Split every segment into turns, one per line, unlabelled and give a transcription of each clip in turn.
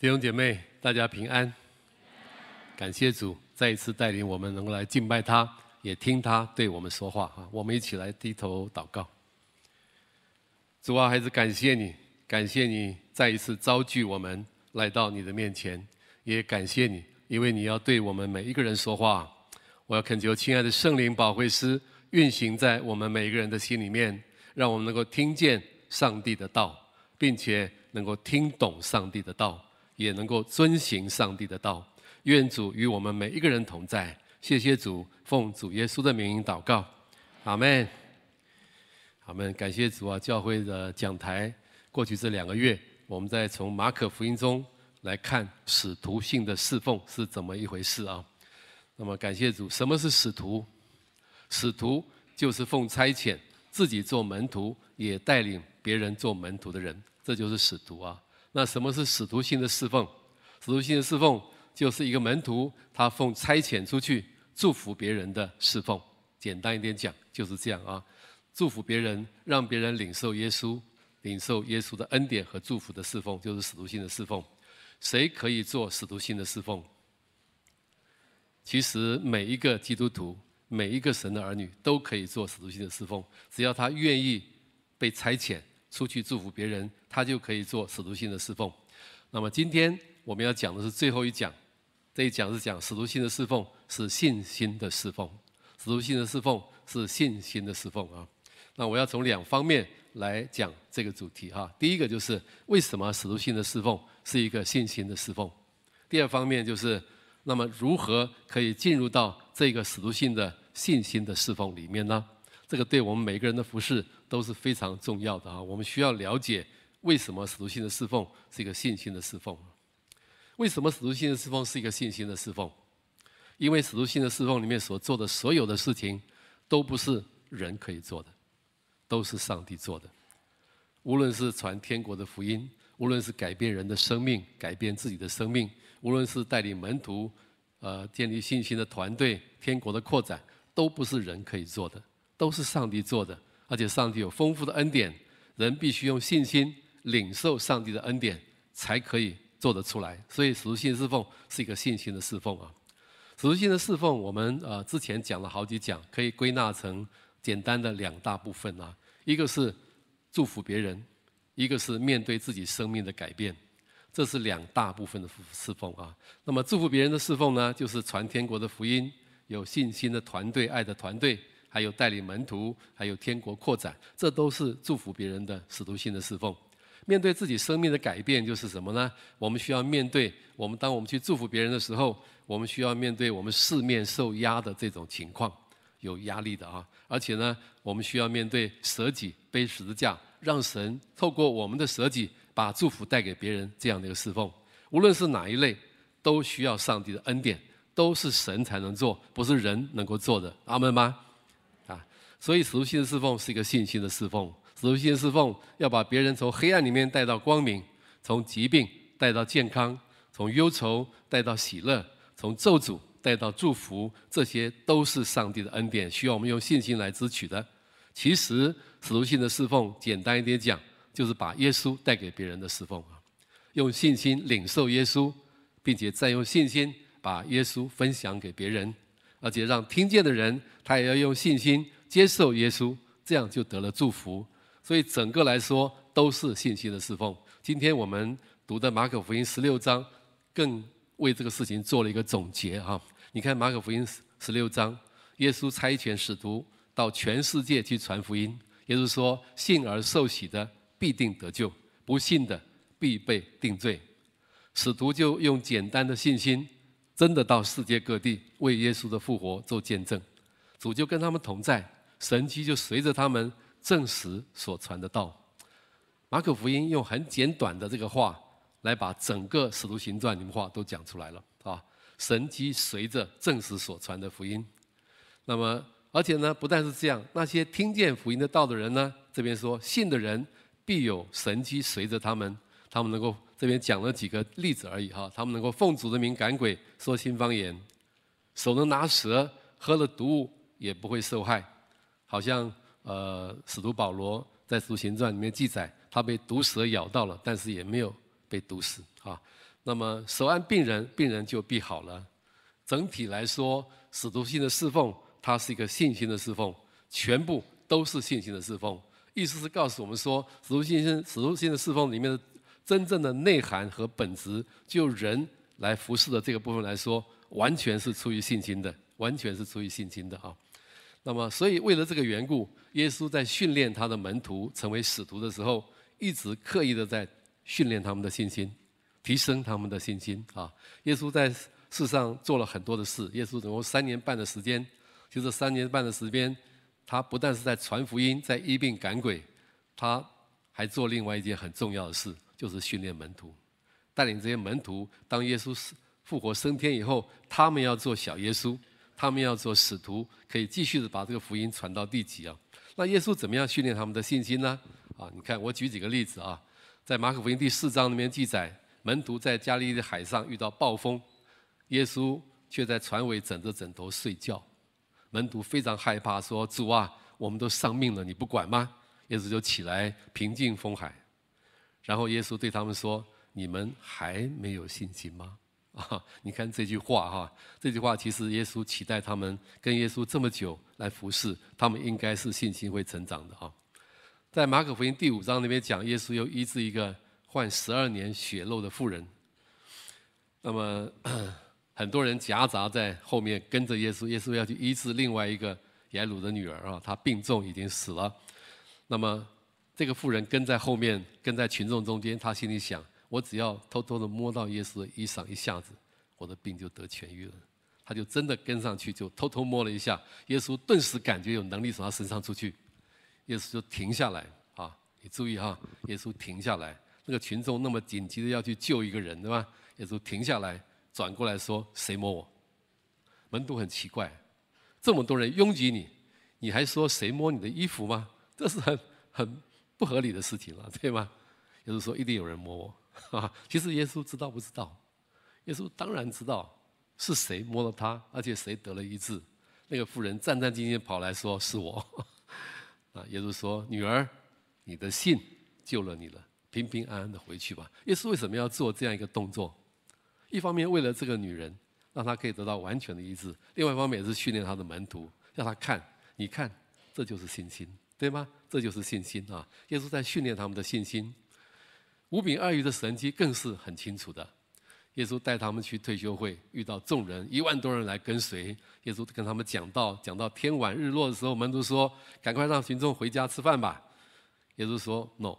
弟兄姐妹，大家平安。感谢主再一次带领我们能够来敬拜他，也听他对我们说话啊！我们一起来低头祷告。主啊，还是感谢你，感谢你再一次召聚我们来到你的面前，也感谢你，因为你要对我们每一个人说话。我要恳求亲爱的圣灵保惠师运行在我们每一个人的心里面，让我们能够听见上帝的道，并且能够听懂上帝的道。也能够遵行上帝的道，愿主与我们每一个人同在。谢谢主，奉主耶稣的名祷告，阿门。阿门。感谢主啊！教会的讲台，过去这两个月，我们在从马可福音中来看使徒性的侍奉是怎么一回事啊？那么感谢主，什么是使徒？使徒就是奉差遣，自己做门徒，也带领别人做门徒的人，这就是使徒啊。那什么是使徒性的侍奉？使徒性的侍奉就是一个门徒，他奉差遣出去祝福别人的侍奉。简单一点讲，就是这样啊，祝福别人，让别人领受耶稣，领受耶稣的恩典和祝福的侍奉，就是使徒性的侍奉。谁可以做使徒性的侍奉？其实每一个基督徒，每一个神的儿女都可以做使徒性的侍奉，只要他愿意被差遣。出去祝福别人，他就可以做使徒性的侍奉。那么今天我们要讲的是最后一讲，这一讲是讲使徒性的侍奉是信心的侍奉，使徒性的侍奉是信心的侍奉啊。那我要从两方面来讲这个主题哈。第一个就是为什么使徒性的侍奉是一个信心的侍奉？第二方面就是那么如何可以进入到这个使徒性的信心的侍奉里面呢？这个对我们每个人的服饰都是非常重要的啊！我们需要了解为什么使徒性的侍奉是一个信心的侍奉？为什么使徒性的侍奉是一个信心的侍奉？因为使徒性的侍奉里面所做的所有的事情，都不是人可以做的，都是上帝做的。无论是传天国的福音，无论是改变人的生命、改变自己的生命，无论是带领门徒，呃，建立信心的团队、天国的扩展，都不是人可以做的。都是上帝做的，而且上帝有丰富的恩典，人必须用信心领受上帝的恩典，才可以做得出来。所以，使徒性侍奉是一个信心的侍奉啊。使徒性的侍奉，我们呃之前讲了好几讲，可以归纳成简单的两大部分啊。一个是祝福别人，一个是面对自己生命的改变，这是两大部分的侍奉啊。那么祝福别人的侍奉呢，就是传天国的福音，有信心的团队，爱的团队。还有带领门徒，还有天国扩展，这都是祝福别人的使徒性的侍奉。面对自己生命的改变，就是什么呢？我们需要面对我们当我们去祝福别人的时候，我们需要面对我们四面受压的这种情况，有压力的啊。而且呢，我们需要面对舍己背十字架，让神透过我们的舍己，把祝福带给别人这样的一个侍奉。无论是哪一类，都需要上帝的恩典，都是神才能做，不是人能够做的。阿门吗？所以，使徒性的侍奉是一个信心的侍奉。使徒性的侍奉要把别人从黑暗里面带到光明，从疾病带到健康，从忧愁带到喜乐，从咒诅带到祝福，这些都是上帝的恩典，需要我们用信心来支取的。其实，使徒性的侍奉，简单一点讲，就是把耶稣带给别人的侍奉啊，用信心领受耶稣，并且再用信心把耶稣分享给别人，而且让听见的人，他也要用信心。接受耶稣，这样就得了祝福。所以整个来说都是信心的侍奉。今天我们读的马可福音十六章，更为这个事情做了一个总结哈。你看马可福音十六章，耶稣差遣使徒到全世界去传福音。耶稣说：“信而受洗的必定得救，不信的必被定罪。”使徒就用简单的信心，真的到世界各地为耶稣的复活做见证。主就跟他们同在。神迹就随着他们证实所传的道。马可福音用很简短的这个话来把整个使徒行传里面话都讲出来了啊！神迹随着证实所传的福音。那么，而且呢，不但是这样，那些听见福音的道的人呢，这边说信的人必有神迹随着他们，他们能够这边讲了几个例子而已哈，他们能够奉主的名赶鬼，说新方言，手能拿蛇，喝了毒物也不会受害。好像呃，使徒保罗在《使徒行传》里面记载，他被毒蛇咬到了，但是也没有被毒死啊。那么手按病人，病人就必好了。整体来说，使徒性的侍奉，它是一个信心的侍奉，全部都是信心的侍奉。意思是告诉我们说，使徒信心、使徒性的侍奉里面的真正的内涵和本质，就人来服侍的这个部分来说，完全是出于信心的，完全是出于信心的啊。那么，所以为了这个缘故，耶稣在训练他的门徒成为使徒的时候，一直刻意的在训练他们的信心，提升他们的信心。啊。耶稣在世上做了很多的事，耶稣总共三年半的时间，就这三年半的时间，他不但是在传福音，在医病赶鬼，他还做另外一件很重要的事，就是训练门徒，带领这些门徒，当耶稣复活升天以后，他们要做小耶稣，他们要做使徒，可以继续的把这个福音传到地极啊。那耶稣怎么样训练他们的信心呢？啊，你看我举几个例子啊，在马可福音第四章里面记载，门徒在加利利海上遇到暴风。耶稣却在船尾枕着枕头睡觉，门徒非常害怕，说：“主啊，我们都丧命了，你不管吗？”耶稣就起来平静风海，然后耶稣对他们说：“你们还没有信心吗？”啊，你看这句话哈，这句话其实耶稣期待他们跟耶稣这么久来服侍，他们应该是信心会成长的哈。在马可福音第五章那边讲，耶稣又医治一个患十二年血漏的妇人，那么。很多人夹杂在后面跟着耶稣，耶稣要去医治另外一个耶鲁的女儿啊，她病重已经死了。那么这个妇人跟在后面，跟在群众中间，她心里想：我只要偷偷的摸到耶稣的衣裳一下子，我的病就得痊愈了。他就真的跟上去，就偷偷摸了一下，耶稣顿时感觉有能力从他身上出去，耶稣就停下来啊！你注意哈，耶稣停下来，那个群众那么紧急的要去救一个人，对吧？耶稣停下来。转过来说：“谁摸我？”门徒很奇怪，这么多人拥挤你，你还说谁摸你的衣服吗？这是很很不合理的事情了，对吗？耶稣说：“一定有人摸我。”啊，其实耶稣知道不知道？耶稣当然知道是谁摸了他，而且谁得了医治。那个妇人战战兢兢跑来说：“是我。”啊，耶稣说：“女儿，你的信救了你了，平平安安的回去吧。”耶稣为什么要做这样一个动作？一方面为了这个女人，让她可以得到完全的医治；另外一方面也是训练她的门徒，让她看，你看，这就是信心，对吗？这就是信心啊！耶稣在训练他们的信心。五饼二鱼的神迹更是很清楚的。耶稣带他们去退休会，遇到众人一万多人来跟随，耶稣跟他们讲道，讲到天晚日落的时候，门徒说：“赶快让群众回家吃饭吧。”耶稣说：“No，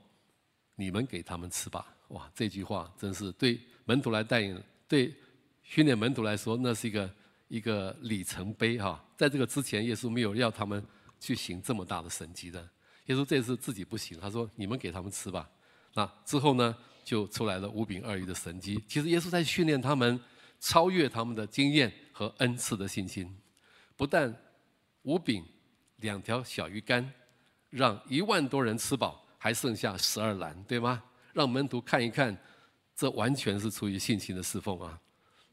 你们给他们吃吧。”哇，这句话真是对门徒来带领。对训练门徒来说，那是一个一个里程碑哈。在这个之前，耶稣没有要他们去行这么大的神迹的。耶稣这次自己不行，他说：“你们给他们吃吧。”那之后呢，就出来了五饼二鱼的神迹。其实耶稣在训练他们，超越他们的经验和恩赐的信心。不但五饼两条小鱼干让一万多人吃饱，还剩下十二篮，对吗？让门徒看一看。这完全是出于信心的侍奉啊！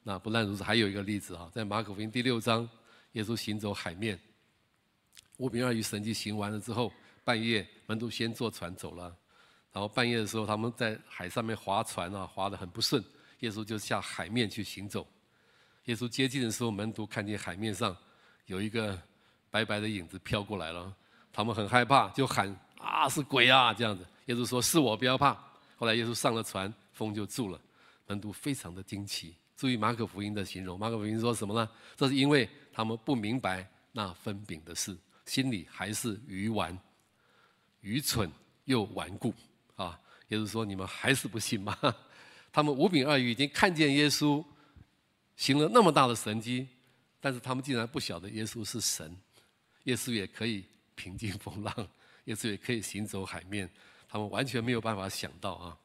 那不但如此，还有一个例子啊，在马可福音第六章，耶稣行走海面，五饼二鱼神迹行完了之后，半夜门徒先坐船走了，然后半夜的时候他们在海上面划船啊，划得很不顺，耶稣就下海面去行走。耶稣接近的时候，门徒看见海面上有一个白白的影子飘过来了，他们很害怕，就喊啊是鬼啊这样子。耶稣说是我，不要怕。后来耶稣上了船。风就住了，门徒非常的惊奇。注意马可福音的形容，马可福音说什么呢？这是因为他们不明白那分饼的事，心里还是愚顽、愚蠢又顽固啊。也是说，你们还是不信吗？他们五饼二鱼已经看见耶稣行了那么大的神迹，但是他们竟然不晓得耶稣是神，耶稣也可以平静风浪，耶稣也可以行走海面，他们完全没有办法想到啊。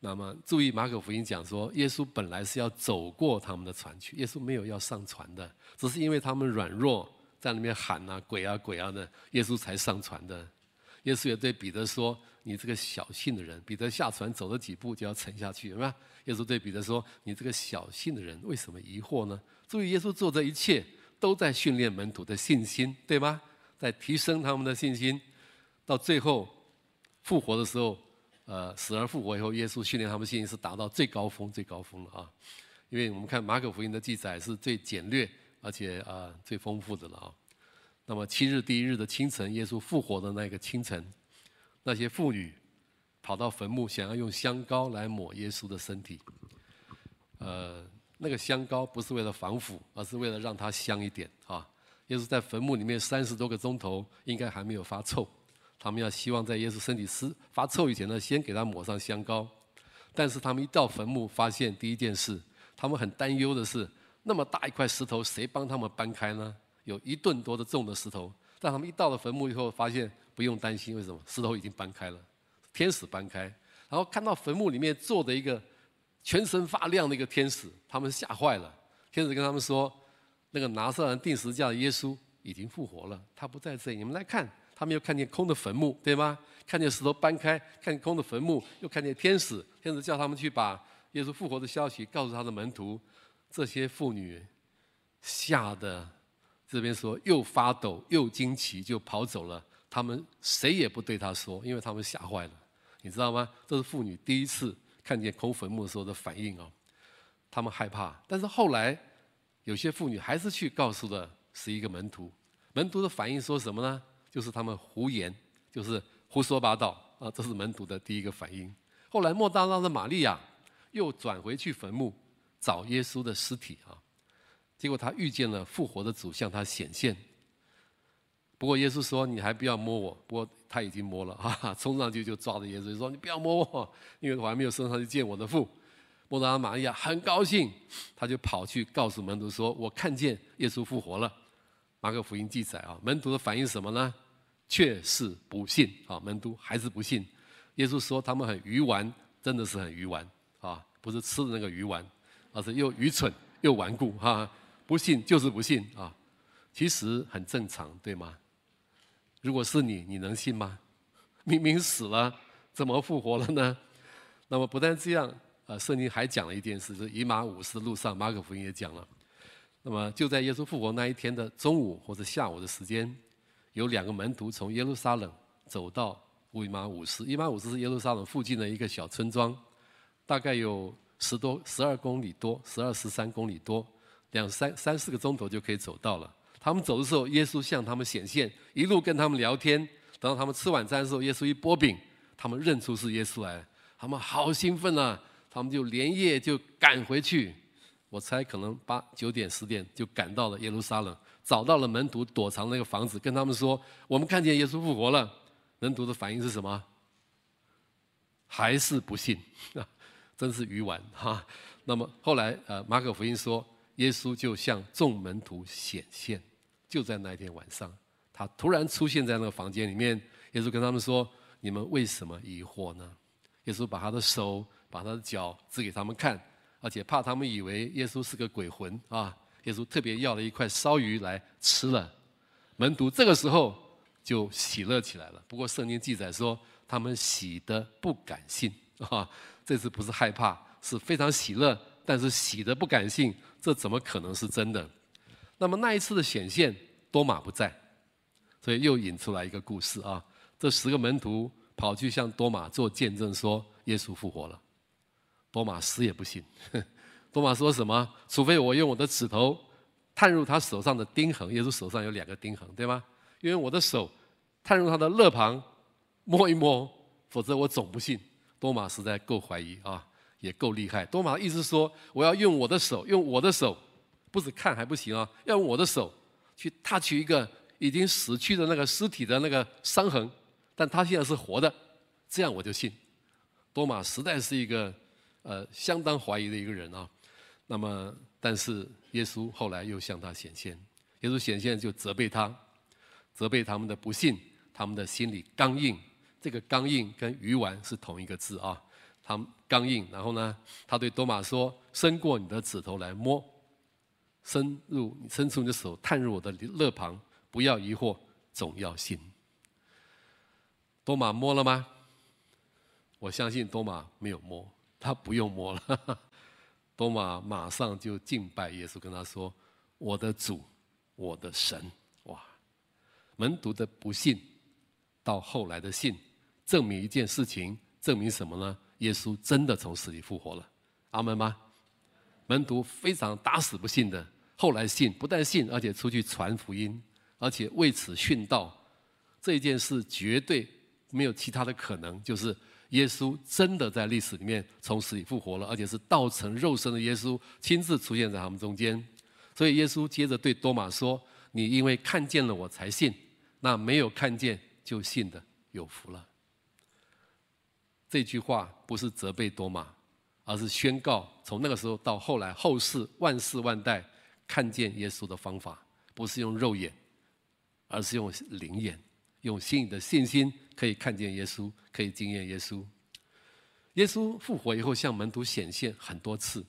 那么注意，马可福音讲说，耶稣本来是要走过他们的船去，耶稣没有要上船的，只是因为他们软弱，在那边喊啊鬼啊鬼啊的，耶稣才上船的。耶稣也对彼得说：“你这个小信的人。”彼得下船走了几步就要沉下去，有没有？耶稣对彼得说：“你这个小信的人，为什么疑惑呢？”注意，耶稣做这一切都在训练门徒的信心，对吗？在提升他们的信心，到最后复活的时候。呃死而复活以后，耶稣训练他们信心是达到最高峰、最高峰了啊！因为我们看马可福音的记载是最简略而且啊、最丰富的了啊。那么七日第一日的清晨，耶稣复活的那个清晨，那些妇女跑到坟墓，想要用香膏来抹耶稣的身体。呃，那个香膏不是为了防腐，而是为了让它香一点啊。耶稣在坟墓里面三十多个钟头，应该还没有发臭。他们要希望在耶稣身体湿发臭以前呢，先给他抹上香膏。但是他们一到坟墓，发现第一件事，他们很担忧的是，那么大一块石头，谁帮他们搬开呢？有一吨多的重的石头。但他们一到了坟墓以后，发现不用担心，为什么？石头已经搬开了，天使搬开。然后看到坟墓里面坐的一个全身发亮的一个天使，他们吓坏了。天使跟他们说。那个拿撒勒钉十字架的耶稣已经复活了，他不在这里。你们来看，他们又看见空的坟墓，对吗？看见石头搬开，看见空的坟墓，又看见天使。天使叫他们去把耶稣复活的消息告诉他的门徒。这些妇女吓得这边说又发抖又惊奇，就跑走了。他们谁也不对他说，因为他们吓坏了。你知道吗？这是妇女第一次看见空坟墓的时候的反应哦。他们害怕，但是后来。有些妇女还是去告诉了十一个门徒，门徒的反应说什么呢？就是他们胡言，就是胡说八道啊！这是门徒的第一个反应。后来莫大拉的玛利亚又转回去坟墓找耶稣的尸体啊，结果他遇见了复活的主向他显现。不过耶稣说：“你还不要摸我。”不过他已经摸了 哈哈，冲上去就抓着耶稣说：“你不要摸我，因为我还没有升上去见我的父。”莫大拉玛利亚很高兴，他就跑去告诉门徒说：“我看见耶稣复活了。”马可福音记载啊，门徒的反应什么呢？却是不信啊，门徒还是不信。耶稣说他们很愚顽，真的是很愚顽啊，不是吃的那个鱼丸，而是又愚蠢又顽固哈，不信就是不信啊。其实很正常，对吗？如果是你，你能信吗？明明死了，怎么复活了呢？那么不但这样。呃，圣经还讲了一件事，就是以马忤斯路上，马可福音也讲了。那么就在耶稣复活那一天的中午或者下午的时间，有两个门徒从耶路撒冷走到以马忤斯。以马忤斯是耶路撒冷附近的一个小村庄，大概有十多、十二公里多，十二十三公里多，两三三四个钟头就可以走到了。他们走的时候，耶稣向他们显现，一路跟他们聊天。等到他们吃晚餐的时候，耶稣一拨饼，他们认出是耶稣来，他们好兴奋啊！他们就连夜就赶回去，我猜可能八九点十点就赶到了耶路撒冷，找到了门徒躲藏那个房子，跟他们说：“我们看见耶稣复活了。”门徒的反应是什么？还是不信？真是愚顽哈！那么后来呃，马可福音说，耶稣就向众门徒显现，就在那一天晚上，他突然出现在那个房间里面。耶稣跟他们说：“你们为什么疑惑呢？”耶稣把他的手。把他的脚指给他们看，而且怕他们以为耶稣是个鬼魂啊！耶稣特别要了一块烧鱼来吃了。门徒这个时候就喜乐起来了。不过圣经记载说，他们喜得不敢信啊！这次不是害怕，是非常喜乐，但是喜得不敢信，这怎么可能是真的？那么那一次的显现，多马不在，所以又引出来一个故事啊！这十个门徒跑去向多马做见证，说耶稣复活了。多马死也不信。多马说什么？除非我用我的指头探入他手上的钉痕，耶稣手上有两个钉痕，对吗？因为我的手探入他的肋旁摸一摸，否则我总不信。多马实在够怀疑啊，也够厉害。多马意思说，我要用我的手，用我的手，不止看还不行啊，要用我的手去踏取一个已经死去的那个尸体的那个伤痕，但他现在是活的，这样我就信。多马实在是一个。呃，相当怀疑的一个人啊，那么，但是耶稣后来又向他显现，耶稣显现就责备他，责备他们的不信，他们的心里刚硬。这个刚硬跟鱼丸是同一个字啊，他刚硬。然后呢，他对多马说：“伸过你的指头来摸，伸入伸出你的手探入我的肋旁，不要疑惑，总要信。”多马摸了吗？我相信多马没有摸。他不用摸了，多马马上就敬拜耶稣，跟他说：“我的主，我的神。”哇！门徒的不信，到后来的信，证明一件事情，证明什么呢？耶稣真的从死里复活了，阿门吗？门徒非常打死不信的，后来信，不但信，而且出去传福音，而且为此殉道。这件事绝对没有其他的可能，就是耶稣真的在历史里面从死里复活了，而且是道成肉身的耶稣亲自出现在他们中间。所以耶稣接着对多马说：“你因为看见了我才信，那没有看见就信的有福了。”这句话不是责备多玛，而是宣告从那个时候到后来后世万世万代看见耶稣的方法，不是用肉眼，而是用灵眼。用心里的信心可以看见耶稣，可以经验耶稣。耶稣复活以后向门徒显现很多次，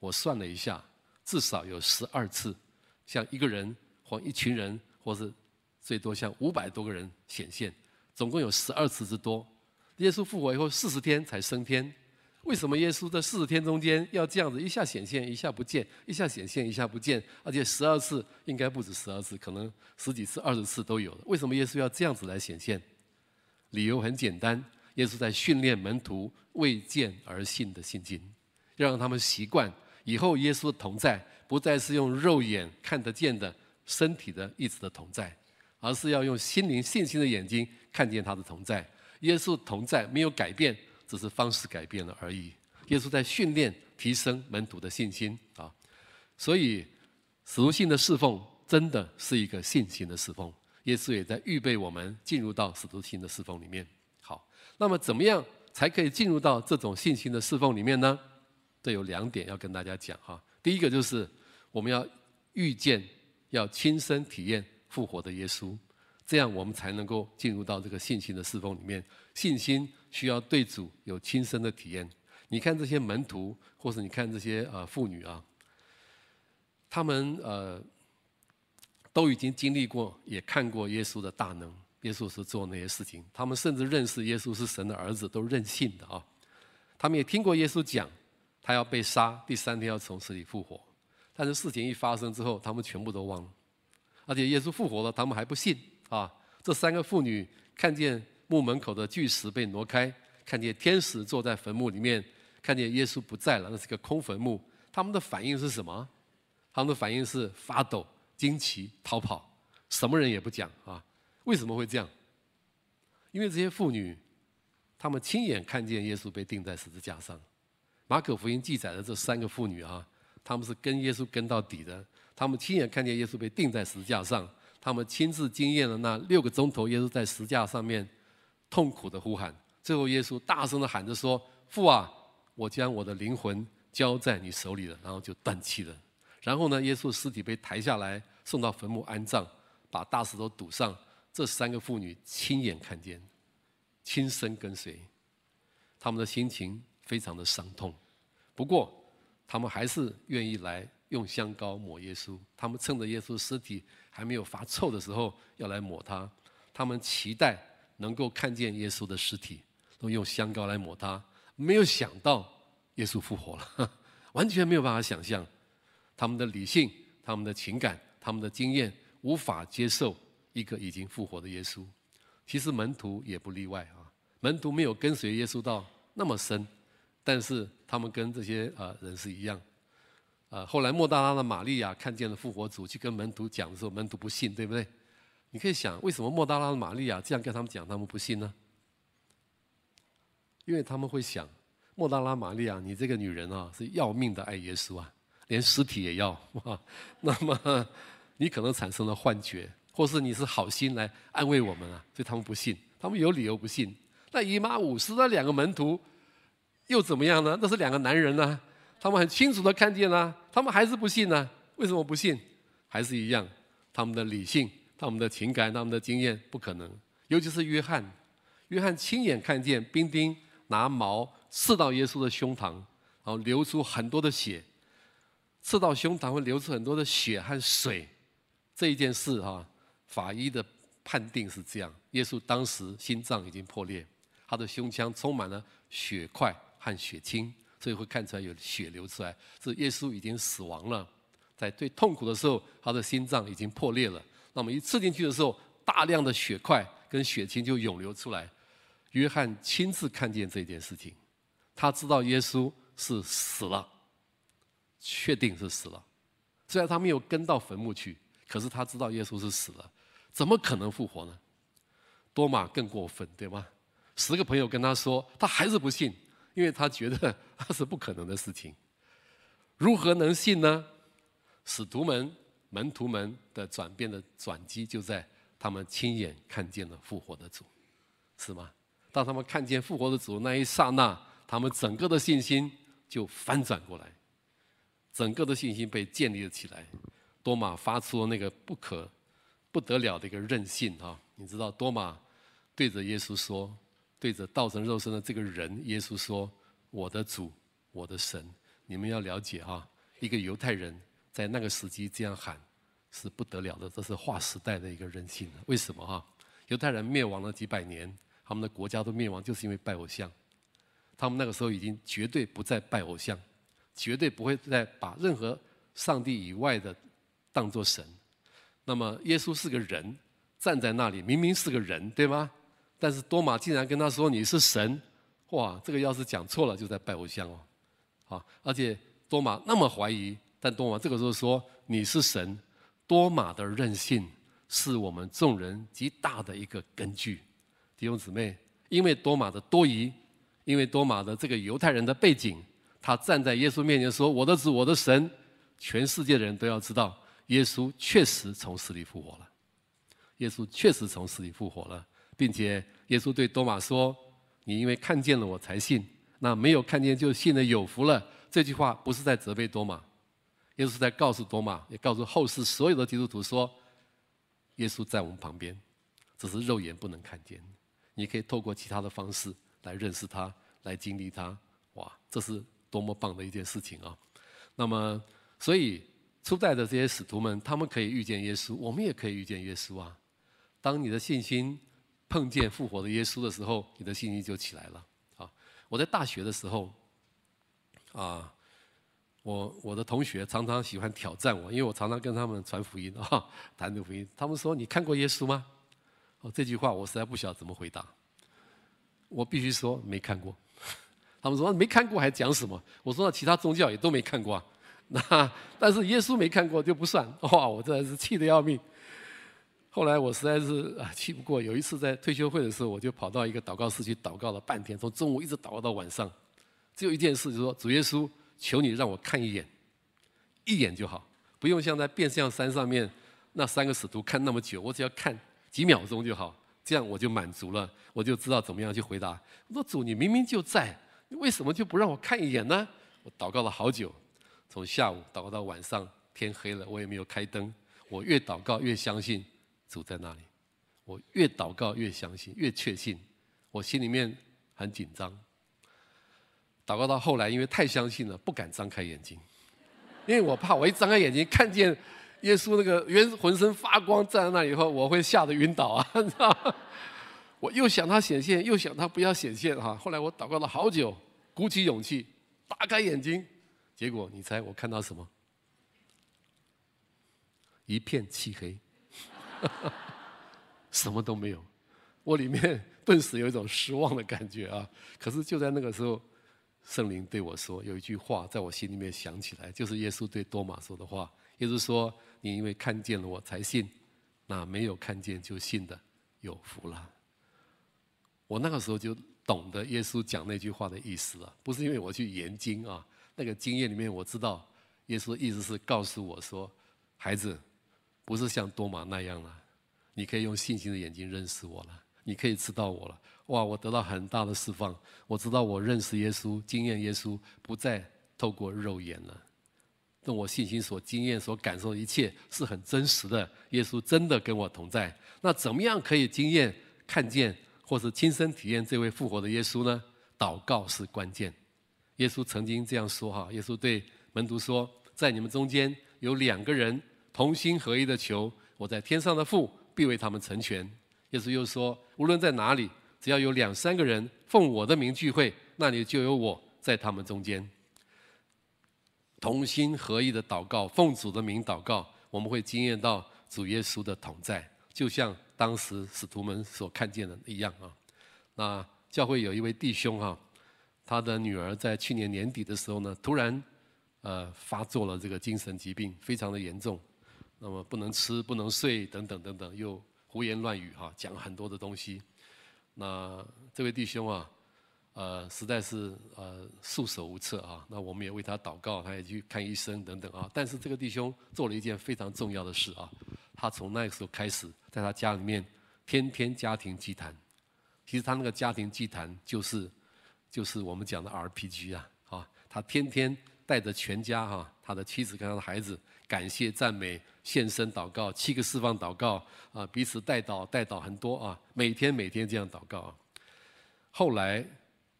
我算了一下，至少有十二次，向一个人或一群人，或是最多向五百多个人显现，总共有十二次之多。耶稣复活以后四十天才升天。为什么耶稣在四十天中间要这样子一下显现一下不见，一下显现一下不见，而且十二次应该不止十二次，可能十几次、二十次都有了。为什么耶稣要这样子来显现？理由很简单，耶稣在训练门徒未见而信的信心，要让他们习惯以后耶稣的同在不再是用肉眼看得见的身体的意志的同在，而是要用心灵信心的眼睛看见他的同在。耶稣同在没有改变。只是方式改变了而已。耶稣在训练、提升门徒的信心啊，所以使徒性的侍奉真的是一个信心的侍奉。耶稣也在预备我们进入到使徒性的侍奉里面。好，那么怎么样才可以进入到这种信心的侍奉里面呢？这有两点要跟大家讲哈。第一个就是我们要遇见、要亲身体验复活的耶稣，这样我们才能够进入到这个信心的侍奉里面。信心。需要对主有亲身的体验。你看这些门徒，或是你看这些呃妇女啊，他们呃都已经经历过，也看过耶稣的大能。耶稣是做那些事情，他们甚至认识耶稣是神的儿子，都认信的啊。他们也听过耶稣讲，他要被杀，第三天要从死里复活。但是事情一发生之后，他们全部都忘了。而且耶稣复活了，他们还不信啊。这三个妇女看见。墓门口的巨石被挪开，看见天使坐在坟墓里面，看见耶稣不在了，那是个空坟墓。他们的反应是什么？他们的反应是发抖、惊奇、逃跑，什么人也不讲啊？为什么会这样？因为这些妇女，他们亲眼看见耶稣被钉在十字架上。马可福音记载的这三个妇女啊，他们是跟耶稣跟到底的，他们亲眼看见耶稣被钉在十字架上，他们亲自经验了那六个钟头耶稣在石架上面。痛苦的呼喊，最后耶稣大声的喊着说：“父啊，我将我的灵魂交在你手里了。”然后就断气了。然后呢，耶稣尸体被抬下来，送到坟墓安葬，把大石头堵上。这三个妇女亲眼看见，亲身跟随，他们的心情非常的伤痛。不过，他们还是愿意来用香膏抹耶稣。他们趁着耶稣尸体还没有发臭的时候，要来抹他。他们期待。能够看见耶稣的尸体，都用香膏来抹他。没有想到耶稣复活了，完全没有办法想象。他们的理性、他们的情感、他们的经验，无法接受一个已经复活的耶稣。其实门徒也不例外啊。门徒没有跟随耶稣到那么深，但是他们跟这些呃人是一样。呃，后来莫大拉的玛利亚看见了复活主，去跟门徒讲的时候，门徒不信，对不对？你可以想，为什么莫大拉的玛利亚这样跟他们讲，他们不信呢？因为他们会想，莫大拉玛利亚，你这个女人啊，是要命的爱耶稣啊，连尸体也要啊。那么你可能产生了幻觉，或是你是好心来安慰我们啊，所以他们不信，他们有理由不信。那以马忤斯那两个门徒又怎么样呢？那是两个男人呢、他们很清楚的看见了、他们还是不信呢、为什么不信？还是一样，他们的理性。他们的情感，他们的经验不可能，尤其是约翰，约翰亲眼看见兵丁拿矛刺到耶稣的胸膛，然后流出很多的血，刺到胸膛会流出很多的血和水，这一件事哈，法医的判定是这样：耶稣当时心脏已经破裂，他的胸腔充满了血块和血清，所以会看出来有血流出来，是耶稣已经死亡了，在最痛苦的时候，他的心脏已经破裂了。那么一刺进去的时候，大量的血块跟血清就涌流出来。约翰亲自看见这件事情，他知道耶稣是死了，确定是死了。虽然他没有跟到坟墓去，可是他知道耶稣是死了，怎么可能复活呢？多马更过分，对吗？十个朋友跟他说，他还是不信，因为他觉得那 是不可能的事情。如何能信呢？使徒们、门徒们的转变的转机就在他们亲眼看见了复活的主，是吗？当他们看见复活的主那一刹那，他们整个的信心就翻转过来，整个的信心被建立了起来。多马发出了那个不可不得了的一个任性啊！你知道，多马对着耶稣说，对着道成肉身的这个人，耶稣说：“我的主，我的神。”你们要了解哈，一个犹太人在那个时期这样喊是不得了的，这是划时代的一个人性。为什么哈？犹太人灭亡了几百年。他们的国家都灭亡，就是因为拜偶像。他们那个时候已经绝对不再拜偶像，绝对不会再把任何上帝以外的当作神。那么耶稣是个人，站在那里，明明是个人，对吗？但是多马竟然跟他说你是神，哇！这个要是讲错了，就在拜偶像哦。好，而且多马那么怀疑，但多马这个时候说你是神。多马的任性是我们众人极大的一个根据。弟兄姊妹，因为多马的多疑，因为多马的这个犹太人的背景，他站在耶稣面前说：“我的主，我的神。”全世界的人都要知道，耶稣确实从死里复活了。耶稣确实从死里复活了，并且耶稣对多马说：“你因为看见了我才信，那没有看见就信的有福了。”这句话不是在责备多马，耶稣在告诉多马，也告诉后世所有的基督徒说：“耶稣在我们旁边，只是肉眼不能看见。”你可以透过其他的方式来认识他，来经历他，哇，这是多么棒的一件事情啊！那么，所以初代的这些使徒们，他们可以遇见耶稣，我们也可以遇见耶稣啊。当你的信心碰见复活的耶稣的时候，你的信心就起来了啊！我在大学的时候，啊，我我的同学常常喜欢挑战我，因为我常常跟他们传福音 啊，谈这福音。他们说：“你看过耶稣吗？”哦，这句话我实在不晓得怎么回答。我必须说没看过。他们说没看过还讲什么？我说其他宗教也都没看过啊。那但是耶稣没看过就不算。哇，我真的是气得要命。后来我实在是啊气不过。有一次在退休会的时候，我就跑到一个祷告室去祷告了半天，从中午一直祷告到晚上。只有一件事，就是说主耶稣，求你让我看一眼，一眼就好，不用像在变相山上面那三个使徒看那么久，我只要看。几秒钟就好，这样我就满足了，我就知道怎么样去回答。我说主，你明明就在，你为什么就不让我看一眼呢？我祷告了好久，从下午祷告到晚上，天黑了，我也没有开灯。我越祷告越相信主在那里，我越祷告越相信，越确信。我心里面很紧张。祷告到后来，因为太相信了，不敢张开眼睛，因为我怕我一张开眼睛看见。耶稣那个原浑身发光站在那里以后，我会吓得晕倒啊！你知道？我又想他显现，又想他不要显现哈。后来我祷告了好久，鼓起勇气打开眼睛，结果你猜我看到什么？一片漆黑，什么都没有。我里面顿时有一种失望的感觉啊！可是就在那个时候，圣灵对我说，有一句话在我心里面想起来，就是耶稣对多马说的话。耶稣说。你因为看见了我才信，那没有看见就信的有福了。我那个时候就懂得耶稣讲那句话的意思了，不是因为我去研经啊，那个经验里面我知道，耶稣的意思是告诉我说，孩子，不是像多马那样了，你可以用信心的眼睛认识我了，你可以知道我了。哇，我得到很大的释放，我知道我认识耶稣，经验耶稣，不再透过肉眼了。用我信心所经验、所感受的一切是很真实的。耶稣真的跟我同在。那怎么样可以经验、看见，或是亲身体验这位复活的耶稣呢？祷告是关键。耶稣曾经这样说：“哈，耶稣对门徒说，在你们中间有两个人同心合一的求，我在天上的父必为他们成全。”耶稣又说：“无论在哪里，只要有两三个人奉我的名聚会，那里就有我在他们中间。”同心合意的祷告，奉主的名祷告，我们会惊艳到主耶稣的同在，就像当时使徒们所看见的一样啊。那教会有一位弟兄哈，他的女儿在去年年底的时候呢，突然呃发作了这个精神疾病，非常的严重，那么不能吃、不能睡等等等等，又胡言乱语哈，讲很多的东西。那这位弟兄啊，呃，实在是呃束手无策啊。那我们也为他祷告，他也去看医生等等啊。但是这个弟兄做了一件非常重要的事啊，他从那个时候开始，在他家里面天天家庭祭坛。其实他那个家庭祭坛就是就是我们讲的 RPG 啊，啊，他天天带着全家哈，他的妻子跟他的孩子，感谢赞美。献身祷告，七个释放祷告啊，彼此代祷代祷很多啊，每天每天这样祷告啊。后来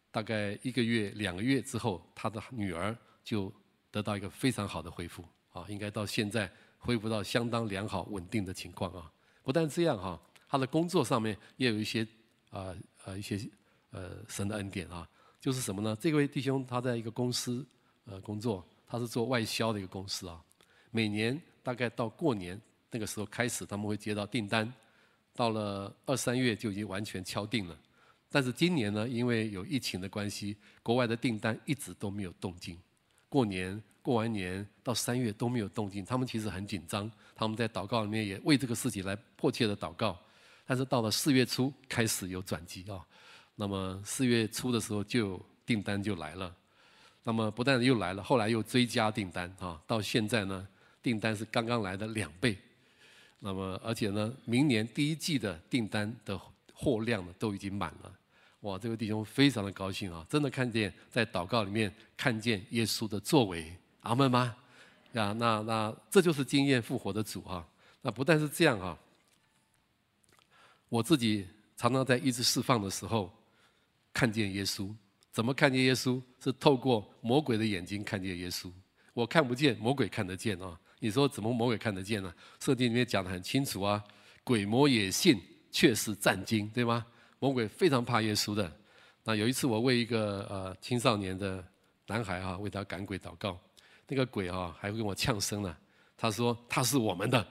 大概一个月两个月之后，他的女儿就得到一个非常好的恢复啊，应该到现在恢复到相当良好稳定的情况啊。不但这样哈，他的工作上面也有一些啊呃一些呃神的恩典啊，就是什么呢？这位弟兄他在一个公司呃工作，他是做外销的一个公司啊，每年。大概到过年那个时候开始，他们会接到订单，到了二三月就已经完全敲定了。但是今年呢，因为有疫情的关系，国外的订单一直都没有动静。过年过完年到三月都没有动静，他们其实很紧张，他们在祷告里面也为这个事情来迫切的祷告。但是到了四月初开始有转机啊，那么四月初的时候就订单就来了，那么不但又来了，后来又追加订单啊，到现在呢。订单是刚刚来的两倍，那么而且呢，明年第一季的订单的货量呢都已经满了，哇！这位弟兄非常的高兴啊，真的看见在祷告里面看见耶稣的作为，阿门吗？呀，那那这就是经验复活的主啊！那不但是这样啊，我自己常常在一直释放的时候看见耶稣，怎么看见耶稣？是透过魔鬼的眼睛看见耶稣，我看不见，魔鬼看得见啊！你说怎么魔鬼看得见呢？圣经里面讲得很清楚啊，鬼魔也信，却是战惊，对吗？魔鬼非常怕耶稣的。那有一次我为一个呃青少年的男孩啊，为他赶鬼祷告，那个鬼啊还会跟我呛声呢。他说他是我们的，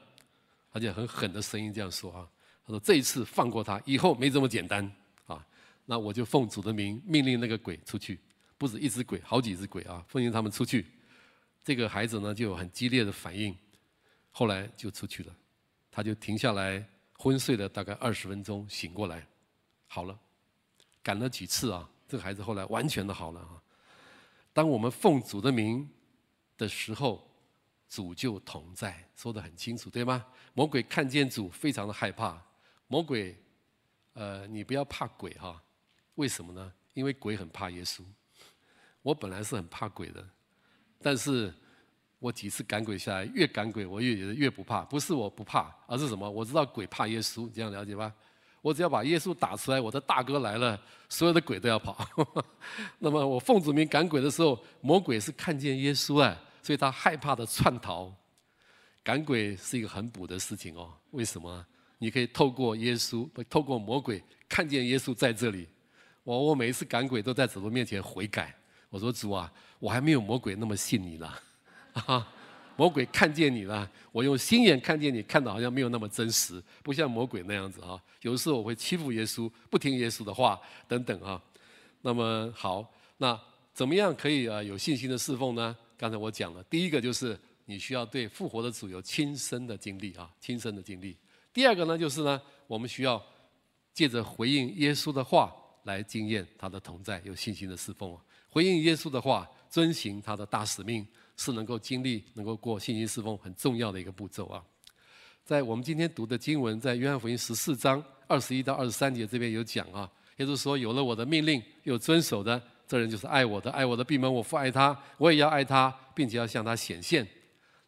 而且很狠的声音这样说啊。他说这一次放过他，以后没这么简单啊。那我就奉主的名命令那个鬼出去，不止一只鬼，好几只鬼啊，奉命他们出去。这个孩子呢，就有很激烈的反应，后来就出去了，他就停下来昏睡了大概二十分钟，醒过来，好了，赶了几次啊，这个孩子后来完全的好了啊。当我们奉主的名的时候，主就同在，说得很清楚，对吗？魔鬼看见主非常的害怕，魔鬼，呃，你不要怕鬼哈，为什么呢？因为鬼很怕耶稣，我本来是很怕鬼的。但是，我几次赶鬼下来，越赶鬼我越觉得越不怕。不是我不怕，而是什么？我知道鬼怕耶稣，你这样了解吧？我只要把耶稣打出来，我的大哥来了，所有的鬼都要跑。那么我奉主名赶鬼的时候，魔鬼是看见耶稣啊，所以他害怕的窜逃。赶鬼是一个很补的事情哦。为什么？你可以透过耶稣，透过魔鬼看见耶稣在这里。我我每一次赶鬼都在主的面前悔改。我说主啊，我还没有魔鬼那么信你了，啊，魔鬼看见你了，我用心眼看见你，看的好像没有那么真实，不像魔鬼那样子啊。有的时候我会欺负耶稣，不听耶稣的话等等啊。那么好，那怎么样可以啊有信心的侍奉呢？刚才我讲了，第一个就是你需要对复活的主有亲身的经历啊，亲身的经历。第二个呢，就是呢，我们需要借着回应耶稣的话来经验他的同在，有信心的侍奉。回应耶稣的话，遵行他的大使命，是能够经历、能够过信心侍奉很重要的一个步骤啊。在我们今天读的经文，在约翰福音十四章二十一到二十三节这边有讲啊，也就是说，有了我的命令又遵守的，这人就是爱我的，爱我的必门我父爱他，我也要爱他，并且要向他显现。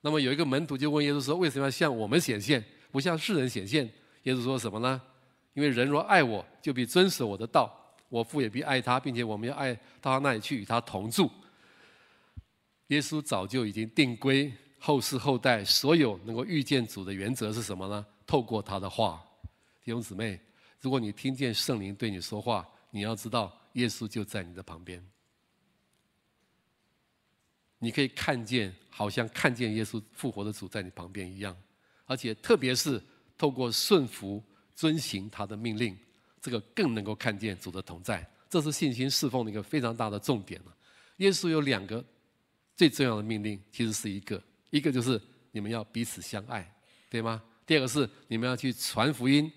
那么有一个门徒就问耶稣说：“为什么要向我们显现，不向世人显现？”耶稣说什么呢？因为人若爱我，就必遵守我的道。我父也必爱他，并且我们要爱到他那里去，与他同住。耶稣早就已经定规后世后代所有能够遇见主的原则是什么呢？透过他的话，弟兄姊妹，如果你听见圣灵对你说话，你要知道耶稣就在你的旁边，你可以看见，好像看见耶稣复活的主在你旁边一样，而且特别是透过顺服遵行他的命令。这个更能够看见主的同在，这是信心侍奉的一个非常大的重点。耶稣有两个最重要的命令，其实是一个，一个就是你们要彼此相爱，对吗？第二个是你们要去传福音，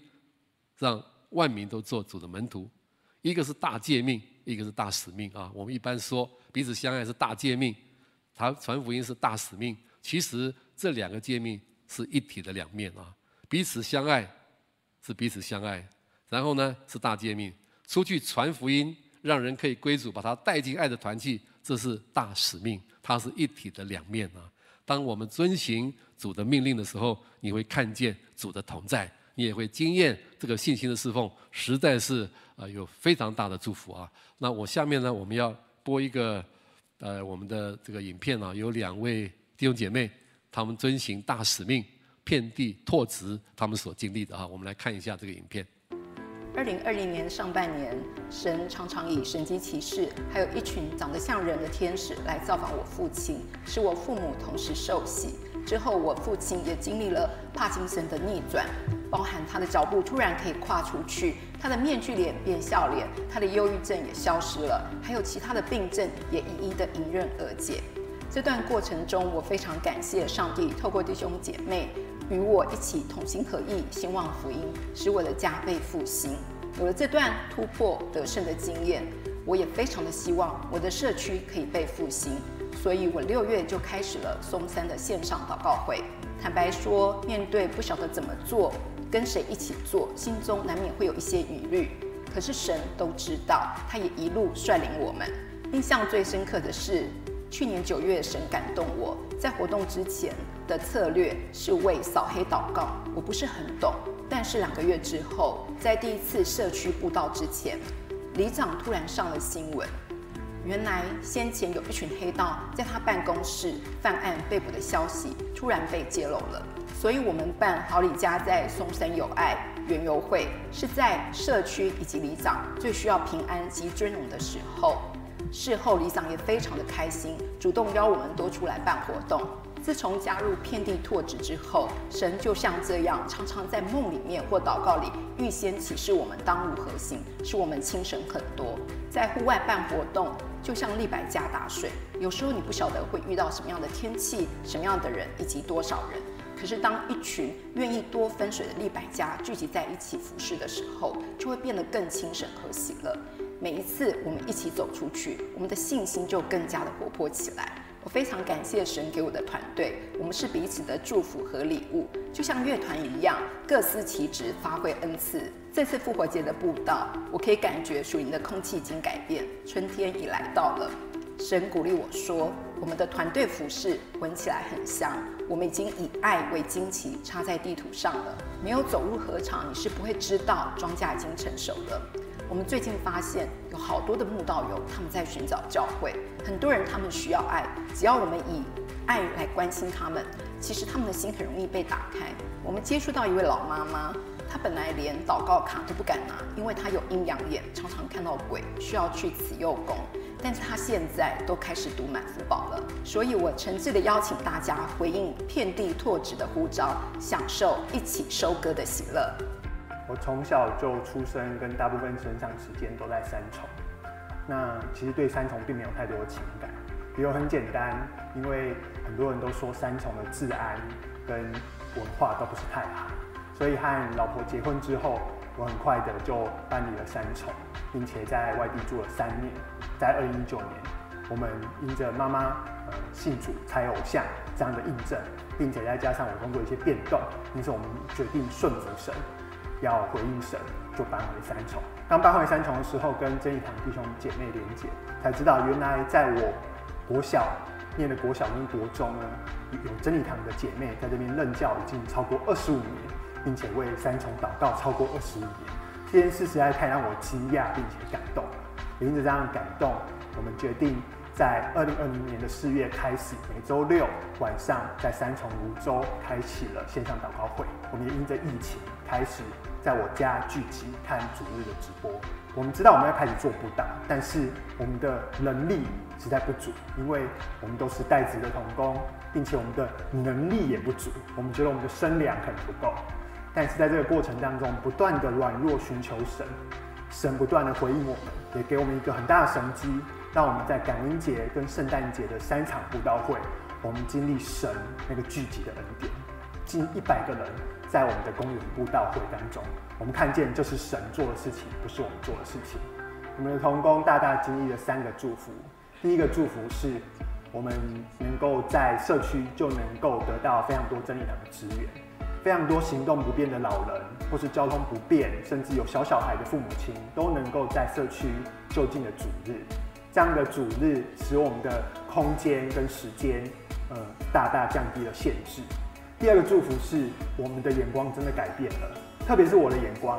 让万民都做主的门徒。一个是大诫命，一个是大使命啊。我们一般说彼此相爱是大诫命，他传福音是大使命。其实这两个诫命是一体的两面啊。彼此相爱是彼此相爱，然后呢是大诫命，出去传福音，让人可以归主，把他带进爱的团契，这是大使命。它是一体的两面啊。当我们遵行主的命令的时候，你会看见主的同在，你也会经验这个信心的侍奉，实在是呃有非常大的祝福啊。那我下面呢，我们要播一个呃我们的这个影片啊，有两位弟兄姐妹，他们遵行大使命，遍地拓殖他们所经历的啊，我们来看一下这个影片。
二零二零年上半年，神常常以神机骑士，还有一群长得像人的天使来造访我父亲，使我父母同时受洗。之后，我父亲也经历了帕金森的逆转，包含他的脚步突然可以跨出去，他的面具脸变笑脸，他的忧郁症也消失了，还有其他的病症也一一的迎刃而解。这段过程中，我非常感谢上帝，透过弟兄姐妹。与我一起同心合意兴旺福音，使我的家被复兴。有了这段突破得胜的经验，我也非常的希望我的社区可以被复兴。所以我六月就开始了松山的线上祷告会。坦白说，面对不晓得怎么做，跟谁一起做，心中难免会有一些疑虑。可是神都知道，他也一路率领我们。印象最深刻的是，去年九月，神感动我在活动之前的策略是为扫黑祷告，我不是很懂。但是两个月之后，在第一次社区布道之前，里长突然上了新闻，原来先前有一群黑道在他办公室犯案被捕的消息突然被揭露了。所以我们办好里家在松山友爱园游会，是在社区以及里长最需要平安及尊荣的时候。事后，里长也非常的开心，主动邀我们多出来办活动。自从加入遍地拓殖之后，神就像这样，常常在梦里面或祷告里预先启示我们当如何行，使我们轻省很多。在户外办活动，就像利百加打水，有时候你不晓得会遇到什么样的天气、什么样的人以及多少人。可是当一群愿意多分水的利百加聚集在一起服侍的时候，就会变得更轻省和喜乐。每一次我们一起走出去，我们的信心就更加的活泼起来。我非常感谢神给我的团队，我们是彼此的祝福和礼物，就像乐团一样，各司其职，发挥恩赐。这次复活节的布道，我可以感觉属灵的空气已经改变，春天已来到了。神鼓励我说：“我们的团队服饰闻起来很香，我们已经以爱为旌旗插在地图上了。没有走入禾场，你是不会知道庄稼已经成熟了。”我们最近发现有好多的慕道友，他们在寻找教会。很多人他们需要爱，只要我们以爱来关心他们，其实他们的心很容易被打开。我们接触到一位老妈妈，她本来连祷告卡都不敢拿，因为她有阴阳眼，常常看到鬼，需要去慈幼宫。但是她现在都开始读满福宝了。所以我诚挚的邀请大家回应遍地拓殖的呼召，享受一起收割的喜乐。
我从小就出生，跟大部分成长时间都在三重。那其实对三重并没有太多情感，理由很简单，因为很多人都说三重的治安跟文化都不是太好，所以和老婆结婚之后，我很快的就搬离了三重，并且在外地住了三年。在二零一九年，我们因着妈妈呃信主猜偶像这样的印证，并且再加上我工作一些变动，因此我们决定顺服神。要回应神，就搬回三重。当搬回三重的时候，跟真理堂弟兄姐妹连结，才知道原来在我国小念的国小跟国中呢，有真理堂的姐妹在这边任教已经超过二十五年，并且为三重祷告超过二十五年。这件事实在太让我惊讶并且感动了。也因着这样的感动，我们决定在二零二零年的四月开始，每周六晚上在三重梧州开启了线上祷告会。我们也因着疫情开始。在我家聚集看主日的直播，我们知道我们要开始做布道，但是我们的能力实在不足，因为我们都是带职的同工，并且我们的能力也不足。我们觉得我们的身量很不够，但是在这个过程当中，不断的软弱寻求神，神不断的回应我们，也给我们一个很大的神机，让我们在感恩节跟圣诞节的三场布道会，我们经历神那个聚集的恩典，近一百个人在我们的公园布道会当中，我们看见这是神做的事情，不是我们做的事情。我们的同工大大经历了三个祝福，第一个祝福是我们能够在社区就能够得到非常多真理堂的资源。非常多行动不便的老人，或是交通不便，甚至有小小孩的父母亲，都能够在社区就近的主日。这样的主日使我们的空间跟时间，呃，大大降低了限制。第二个祝福是，我们的眼光真的改变了，特别是我的眼光，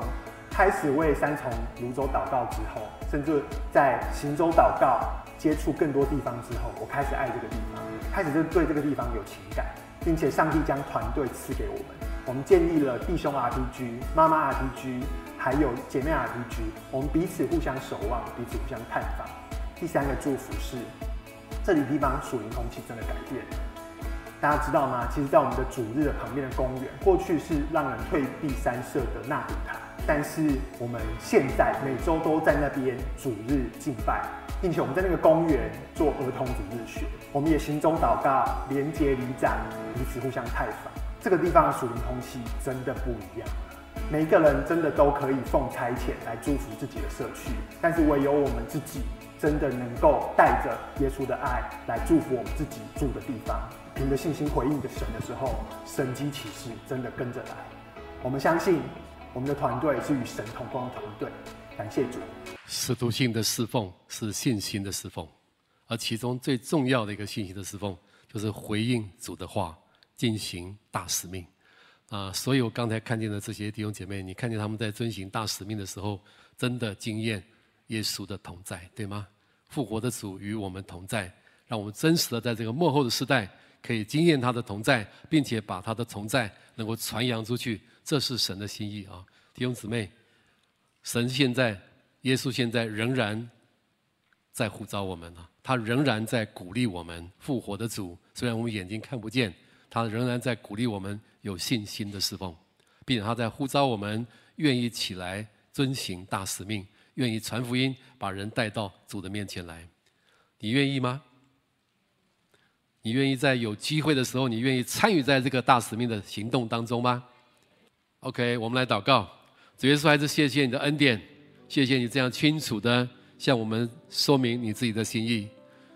开始为三重芦洲祷告之后，甚至在行舟祷告接触更多地方之后，我开始爱这个地方，开始就对这个地方有情感，并且上帝将团队赐给我们。我们建立了弟兄 RPG、妈妈 RPG，还有姐妹 RPG。我们彼此互相守望，彼此互相探访。第三个祝福是，这里地方属灵空气真的改变了。大家知道吗？其实，在我们的主日的旁边的公园，过去是让人退避三舍的纳古塔，但是我们现在每周都在那边主日敬拜，并且我们在那个公园做儿童主日学。我们也行中祷告，连接里长，彼此互相探访。这个地方的属灵空气真的不一样，每一个人真的都可以奉差遣来祝福自己的社区，但是唯有我们自己真的能够带着耶稣的爱来祝福我们自己住的地方，凭着信心回应着神的时候，神机启示真的跟着来。我们相信我们的团队是与神同光的团队，感谢主。
使徒性的侍奉是信心的侍奉，而其中最重要的一个信心的侍奉就是回应主的话。进行大使命，啊，所以我刚才看见的这些弟兄姐妹，你看见他们在遵行大使命的时候，真的经验耶稣的同在，对吗？复活的主与我们同在，让我们真实的在这个幕后的时代，可以经验他的同在，并且把他的同在能够传扬出去，这是神的心意啊！弟兄姊妹，神现在，耶稣现在仍然在呼召我们啊，他仍然在鼓励我们。复活的主，虽然我们眼睛看不见。他仍然在鼓励我们有信心的侍奉，并且他在呼召我们愿意起来遵行大使命，愿意传福音，把人带到主的面前来。你愿意吗？你愿意在有机会的时候，你愿意参与在这个大使命的行动当中吗？OK，我们来祷告。主耶稣，还是谢谢你的恩典，谢谢你这样清楚的向我们说明你自己的心意。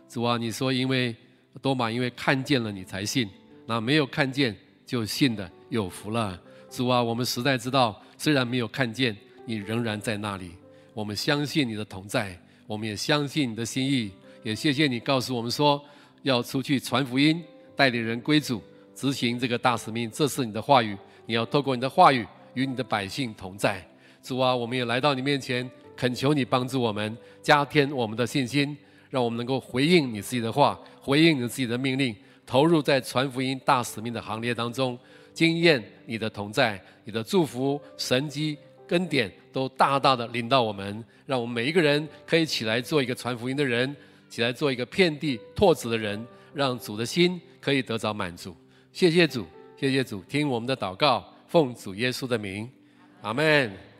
主啊，你说因为多马因为看见了你才信。那没有看见就信的有福了，主啊，我们实在知道，虽然没有看见，你仍然在那里。我们相信你的同在，我们也相信你的心意，也谢谢你告诉我们说，要出去传福音，带领人归主，执行这个大使命。这是你的话语，你要透过你的话语与你的百姓同在。主啊，我们也来到你面前，恳求你帮助我们，加添我们的信心，让我们能够回应你自己的话，回应你自己的命令。投入在传福音大使命的行列当中，经验你的同在，你的祝福、神迹、恩典都大大的领到我们，让我们每一个人可以起来做一个传福音的人，起来做一个遍地拓子的人，让主的心可以得着满足。谢谢主，谢谢主，听我们的祷告，奉主耶稣的名，阿门。